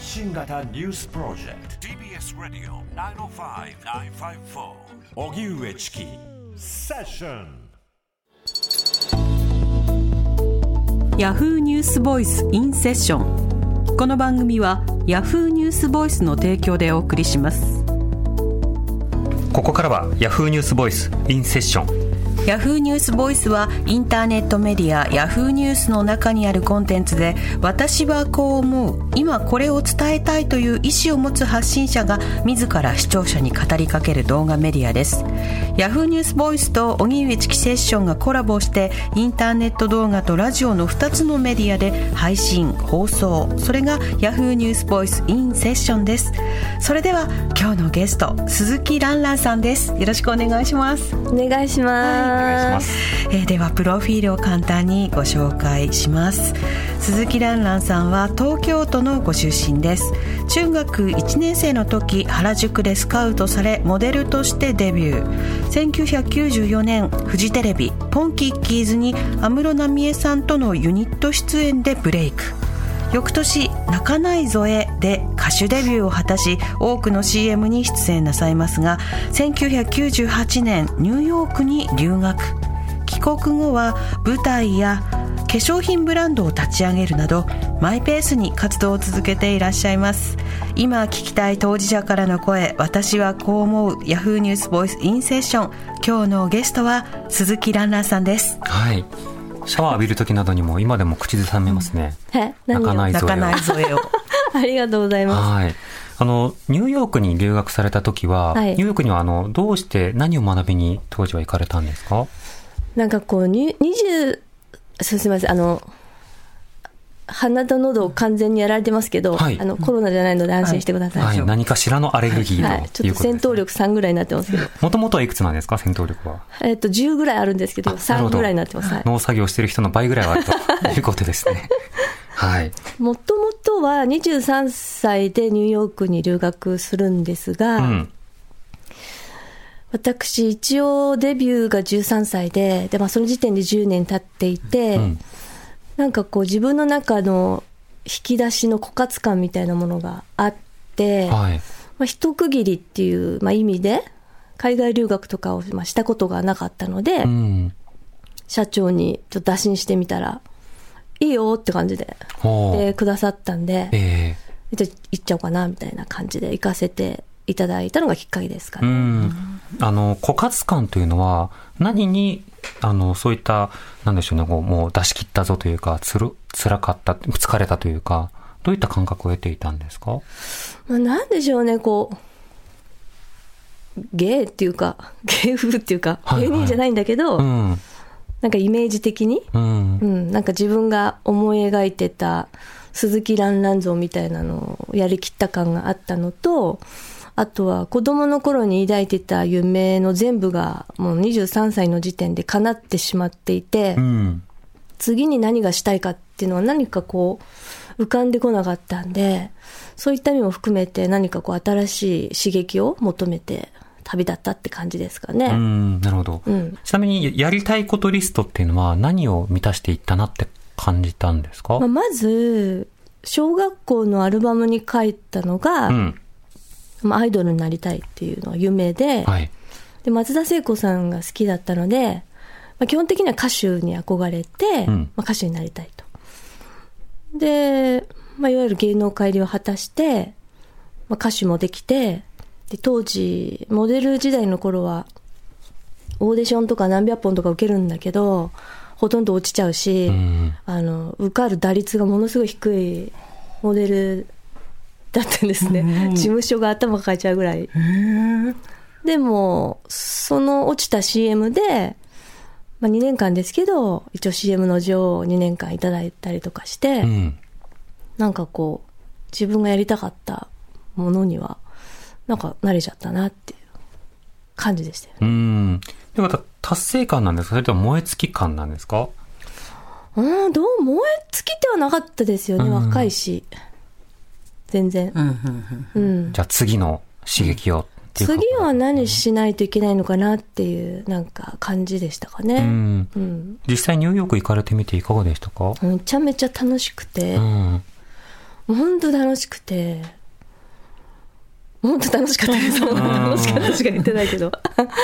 発信型ニュースプロジェクト。TBS ラディオ905-954おぎゅうえちきセッションヤフーニュースボイスインセッションこの番組はヤフーニュースボイスの提供でお送りします。ここからはヤフーニュースボイスインセッションヤフーニュースボイスはインターネットメディアヤフーニュースの中にあるコンテンツで私はこう思う今これを伝えたいという意思を持つ発信者が自ら視聴者に語りかける動画メディアです。ヤフーニュースボイスと荻上チキセッションがコラボしてインターネット動画とラジオの2つのメディアで配信放送。それがヤフーニュースボイスインセッションです。それでは今日のゲスト鈴木蘭蘭さんです。よろしくお願いします。お願いします、お願い。えーではプロフィールを簡単にご紹介します。鈴木蘭蘭さんは東京都のご出身です。中学1年生の時原宿でスカウトされモデルとしてデビュー。1994年フジテレビポンキッキーズに安室奈美恵さんとのユニット出演でブレイク。翌年「泣かないぞえ」で歌手デビューを果たし多くの CM に出演なさいますが1998年ニューヨークに留学。帰国後は舞台や化粧品ブランドを立ち上げるなどマイペースに活動を続けていらっしゃいます。今聞きたい当事者からの声私はこう思うヤフーニュースボイスインセッション。今日のゲストは鈴木ランナーさんです。はい。シャワー浴びる時などにも今でも口ずさめますね、泣かないぞを。ありがとうございます。はい。あの、ニューヨークに留学された時は、はい、ニューヨークにはあの、どうして何を学びに当時は行かれたんですか？なんかこう、20すみません、あの、鼻と喉を完全にやられてますけど、はい、あのコロナじゃないので安心してください。はい、はい、何かしらのアレルギーと、ちょっと戦闘力3ぐらいになってますけど。もともとはいくつなんですか、戦闘力は。えっと、10ぐらいあるんですけど、3ぐらいになってます。農作業してる人の倍ぐらいはあると いうことですね。はい。もともとは23歳でニューヨークに留学するんですが、うん私、一応デビューが13歳で、でまあ、その時点で10年経っていて、うん。なんかこう自分の中の引き出しの枯渇感みたいなものがあって、はい。まあ、一区切りっていう、まあ、意味で、海外留学とかをまあしたことがなかったので、うん。社長にちょっと打診してみたら、いいよって感じで、でくださったんで、えじゃあ行っちゃおうかなみたいな感じで行かせていただいたのがきっかけですかえうね。ん。あの枯渇感というのは何にあのそういったなんでしょうねこうもう出し切ったぞというかつる辛かった疲れたというかどういった感覚を得ていたんですか？まあ、なんでしょうね、こう、芸っていうか、芸風っていうか、はいはい。芸人じゃないんだけど、うん。なんかイメージ的に、うん。うん、なんか自分が思い描いてた鈴木蘭蘭像みたいなのをやりきった感があったのと、あとは子供の頃に抱いてた夢の全部がもう23歳の時点で叶ってしまっていて、うん。次に何がしたいかっていうのは何かこう浮かんでこなかったんで、そういった意味も含めて何かこう新しい刺激を求めて旅立ったって感じですかうね。んなるほど、うん。ちなみにやりたいことリストっていうのは何を満たしていったなって感じたんですか、まあ、まず、小学校のアルバムに書いたのが、うん。まあアイドルになりたいっていうのが夢で、はい。で松田聖子さんが好きだったので、まあ、基本的には歌手に憧れて、うん。まあ、歌手になりたいと。で、まあ、いわゆる芸能界入りを果たして、まあ、歌手もできて、で当時、モデル時代の頃は、オーディションとか何百本とか受けるんだけど、ほとんど落ちちゃうし、うん。あの、受かる打率がものすごい低いモデルだったんですね。事務所が頭抱えちゃうぐらい。でも、その落ちた CM で、まあ、2年間ですけど、一応 CM の女王を2年間いただいたりとかして、うんなんかこう、自分がやりたかったものには、なんか慣れちゃったなっていう感じでしたよね。うんでまた達成感なんですか？それとも燃え尽き感なんですか？うん、どう、燃え尽きてはなかったですよね、うん若いし。全然。うん。じゃあ次の刺激をっていうか次は何しないといけないのかなっていう、なんか感じでしたかうね。んうん。実際ニューヨーク行かれてみていかがでしたか？めちゃめちゃ楽しくて、うん本当楽しくて、本当楽しかったです。楽しかったしか言ってないけど。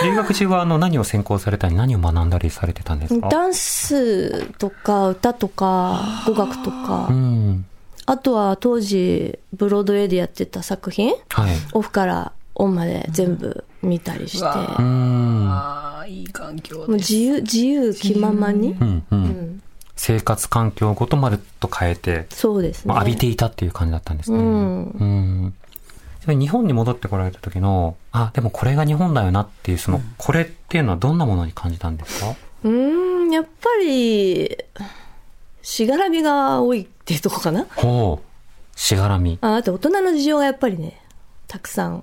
留学中はあの何を専攻されたり、何を学んだりされてたんですか？ダンスとか歌とか語学とうか、ん。あとは当時ブロードウェイでやってた作品、はい。オフからオンまで全部見たりして、うん。ああ、いい環境もう。自由、自由気ままに。うん、う。うんん、生活環境ごとまるっと変えて、そうですね。まあ浴びていたっていう感じだったんですね。うんうん日本に戻ってこられた時の、あ、でもこれが日本だよなっていう、その、これっていうのはどんなものに感じたんですか？うーん、やっぱり、しがらみが多いっていうとこかな？ほう。しがらみ。ああと大人の事情がやっぱりね、たくさん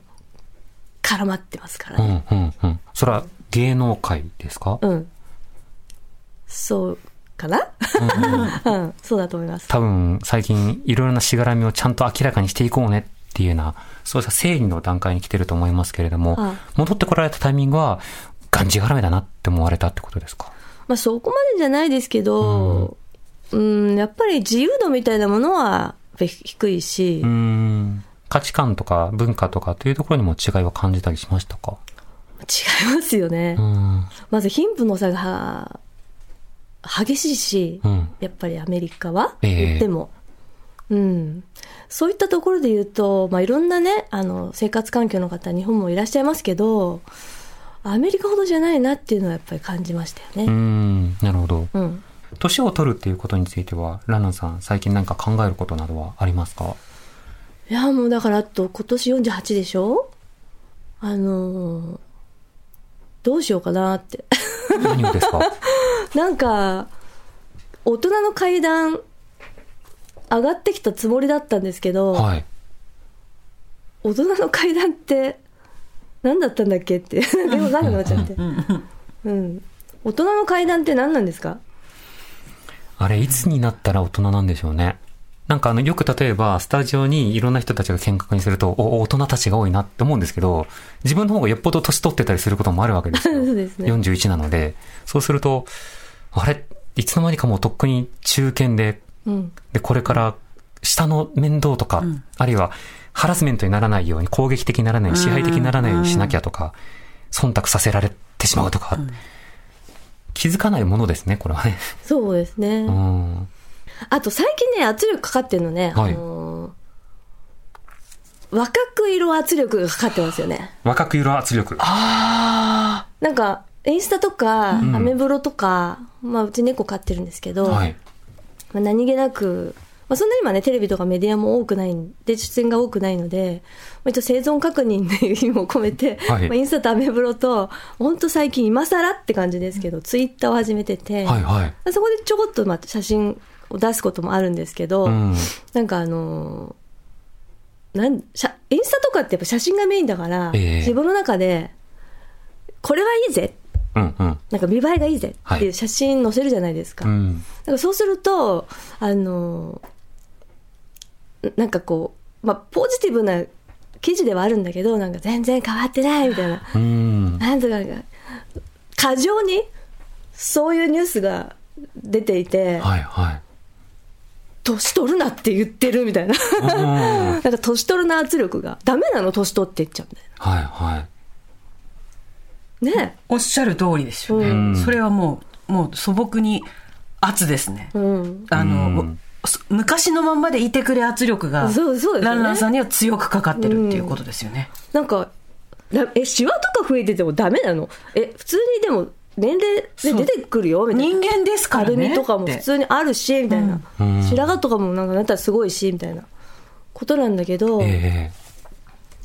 絡まってますからね。うん、うん、うん。それは芸能界ですか？うん。そうかな？うん、そうだと思います。多分、最近、いろいろなしがらみをちゃんと明らかにしていこうねっていうような、そうした整理の段階に来てると思いますけれども、あ戻ってこられたタイミングは、がんじがらめだなって思われたってことですか？まあそこまでじゃないですけど、うん、やっぱり自由度みたいなものは低いし。価値観とか文化とかというところにも違いは感じたりしましたか？違いますよね。うん。まず貧富の差が激しいし、うん。やっぱりアメリカは、ええ言っても。うん。そういったところで言うと、まあ、いろんなね、あの、生活環境の方、日本もいらっしゃいますけど、アメリカほどじゃないなっていうのはやっぱり感じましたよね。ん。なるほど。うん。年を取るっていうことについては、ランナンさん、最近何か考えることなどはありますか？いや、もうだから、あと今年48でしょ？あのーどうしようかなって。何をですか？なんか、大人の階段、上がってきたつもりだったんですけど、はい。大人の階段って何だったんだっけって。でもなくなっちゃって、うん、大人の階段って何なんですか？あれ、いつになったら大人なんでしょうね。なんかあの、よく例えば、スタジオにいろんな人たちが見学にすると、お、大人たちが多いなって思うんですけど、自分の方がよっぽど年取ってたりすることもあるわけですよ。そうですね。41なので、そうすると、あれ、いつの間にかもうとっくに中堅で、うん。で、これから下の面倒とか、あるいはハラスメントにならないように、攻撃的にならないように、支配的にならないようにしなきゃとか、忖度させられてしまうとか、気づかないものですね、これはね。そうですね、うん。あと最近ね圧力かかってるのね、はいあのー若く色圧力がかかってますよね若く色圧力。なんかインスタとか、アメブロとか、まあ、うち猫飼ってるんですけど、はい。まあ、何気なく、まあ、そんな今ね、テレビとかメディアも多くないんで、出演が多くないので、まあ、一応生存確認の意味も込めて、はいまあ、インスタとアメブロと、本当最近今更って感じですけど、ツイッターを始めてて、はいはい。そこでちょこっとまた写真を出すこともあるんですけど、うん。なんかあのーなん写インスタとかってやっぱ写真がメインだから、ええ自分の中で、これはいいぜ、うんうん。なんか見栄えがいいぜっていう写真載せるじゃないですか。うん。だからそうすると、あの、なんかこう、まあ、ポジティブな記事ではあるんだけど、なんか全然変わってないみたいな、うん。なんとか過剰にそういうニュースが出ていて、はいはい。年取るなって言ってるみたいな。なんか年取るな圧力が。ダメなの年取って言っちゃうんだよ。はい。ねおっしゃる通りですよね。うんそれはもう、もう素朴に圧ですね。うん。あの、うんそ昔のまんまでいてくれ圧力が、そうそうねランランさんには強くかかってるっていうことですよね。なんか、らえ、シワとか増えててもダメなの？え、普通にでも年齢で出てくるよ？みたいな。人間ですからね。たるみとかも普通にあるし、みたいな。うん白髪とかもなんかなったらすごいし、みたいなことなんだけど、え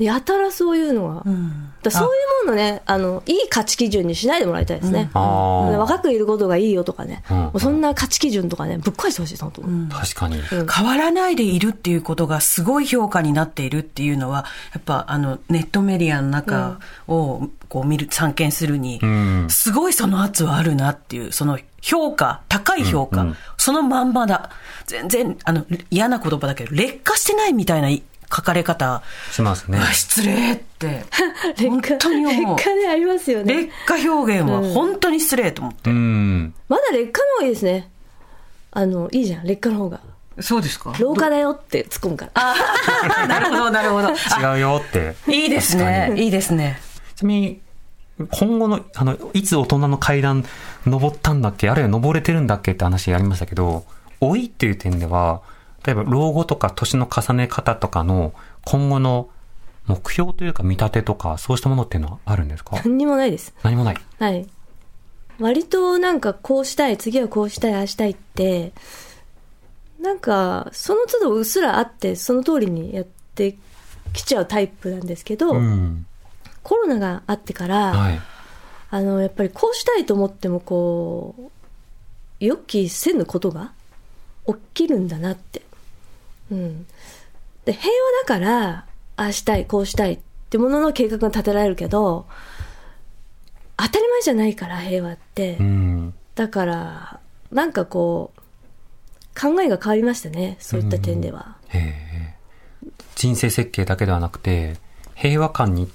やたらそういうのは、うん。だそういうものね、あの、いい価値基準にしないでもらいたいですね。あー。若くいることがいいよとかね、うん。もうそんな価値基準とかね、ぶっ壊してほしい、本当に。え確かに。変わらないでいるっていうことがすごい評価になっているっていうのは、やっぱあのネットメディアの中をこう見る、参見するに、うん。すごいその圧はあるなっていう、その評価、高い評価、うん。うん。そのまんまだ。全然、あの、嫌な言葉だけど、劣化してないみたいな書かれ方、しますね。あ失礼って、劣本化、当に思う。劣化でありますよね劣。化表現は本当に失礼と思って。うん。まだ劣化の方がいいですね。あの、いいじゃん、劣化の方が。そうですか？廊下だよって突っ込むから。なるほど、なるほど。違うよって。いいですね。いいですね。ちなみに、今後の、あの、いつ大人の階段登ったんだっけ？あるいは登れてるんだっけ？って話ありましたけど、老いっていう点では、例えば老後とか年の重ね方とかの今後の目標というか見立てとか、そうしたものっていうのはあるんですか？何にもないです。何もない。はい。割となんかこうしたい、次はこうしたい、ああしたいって、なんかその都度うっすらあって、その通りにやってきちゃうタイプなんですけど、うん。コロナがあってから、はい。あの、やっぱりこうしたいと思ってもこう、予期せぬことが起きるんだなって。うん。で、平和だから、ああしたい、こうしたいってものの計画が立てられるけど、当たり前じゃないから、平和って。うん。だから、なんかこう、考えが変わりましたね。そういった点では。へえ。人生設計だけではなくて、平和感に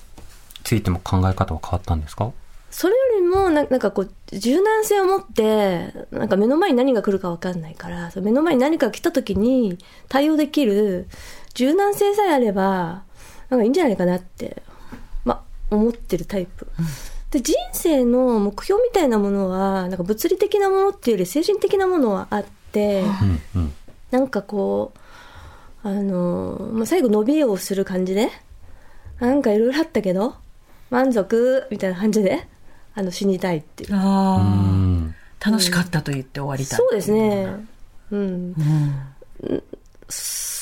ついても考え方は変わったんですか？それもな、なんかこう、柔軟性を持って、なんか目の前に何が来るか分かんないから、目の前に何か来た時に対応できる柔軟性さえあれば、なんかいいんじゃないかなって、ま、思ってるタイプ。で、人生の目標みたいなものは、なんか物理的なものっていうより精神的なものはあって。なんかこう、あの、まあ、最後伸びをする感じで、なんかいろいろあったけど、満足？みたいな感じで、あの、死にたいっていう。うあ楽しかったと言って終わりたい。そうですね。うん。うん。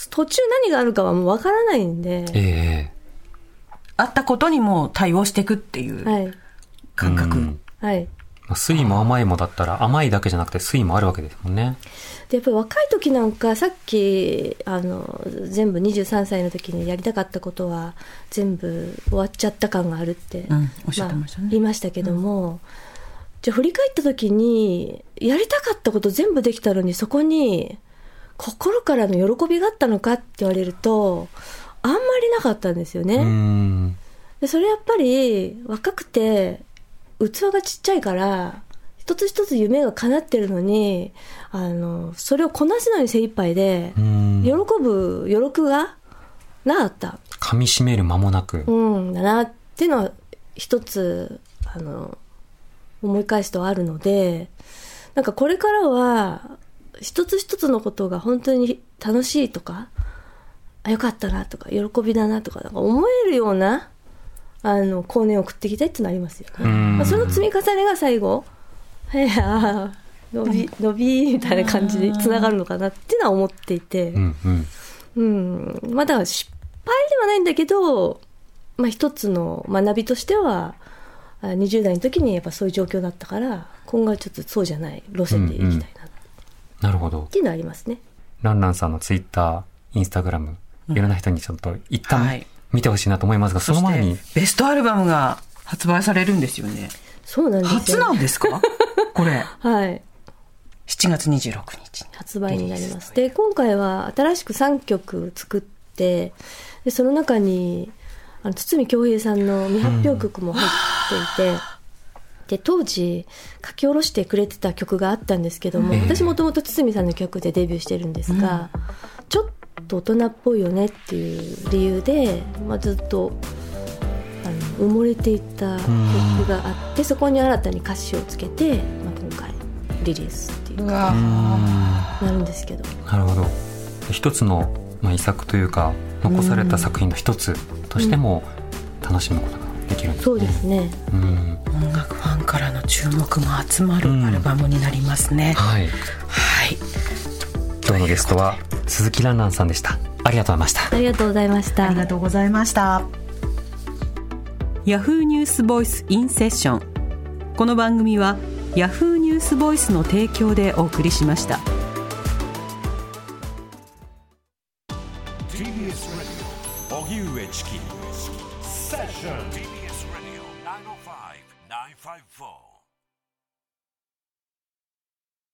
途中何があるかはもうわからないんで、ええあったことにも対応していくっていうはい。感覚。うんはい。まあ酸いも甘いもだったら甘いだけじゃなくて酸いもあるわけですもんね。で、やっぱり若い時なんか、さっき、あの、全部23歳の時にやりたかったことは、全部終わっちゃった感があるって、うんおっしゃってましたねあ言いましたけども、じゃあ振り返った時に、やりたかったこと全部できたのに、そこに、心からの喜びがあったのかって言われると、あんまりなかったんですよね。うん。でそれやっぱり若くて器がちっちゃいから一つ一つ夢が叶ってるのにあのそれをこなすのに精一杯でうん喜ぶ余力がなかった噛み締める間もなく。うんだなっていうのは一つあの思い返すとあるのでなんかこれからは一つ一つのことが本当に楽しいとかあよかったなとか喜びだなとかなんか思えるようなあの後年を送っていきたいっていうのありますよね。うんまあ、その積み重ねが最後へえあー伸び伸びみたいな感じにつながるのかなっていうのは思っていて。うんうん。うん、まあだから失敗ではないんだけど、まあ一つの学びとしては、あ20代の時にやっぱそういう状況だったから、今後はちょっとそうじゃない路線でいきたいなっなるほど。ていうのはありますね。ランランさんのツイッター、インスタグラム、いろんな人にちょっと一旦はい見てほしいなと思いますが、その前に、ベストアルバムが発売されるんですよね。そうなんですよ。初なんですか？これ。はい。7月26日に。発売になります。で、今回は新しく3曲作って、で、その中に、あの、堤恭平さんの未発表曲も入っていて、で、当時、書き下ろしてくれてた曲があったんですけども、ええ私もともと堤さんの曲でデビューしてるんですが、ちょっと大人っぽいよねっていう理由で、まあ、ずっと、あの、埋もれていた曲があって、そこに新たに歌詞をつけて、まあ、今回、リリースっていうか、わなるんですけど。なるほど。一つの、まあ、遺作というか、残された作品の一つとしても楽しむことができるんですね。そうですね。うん。音楽ファンからの注目も集まるアルバムになりますね。はい。はい。今日のゲストは鈴木蘭蘭さんでした。ありがとうございました。ありがとうございました。ありがとうございました。ヤフーニュースボイスインセッション。この番組はヤフーニュースボイスの提供でお送りしました。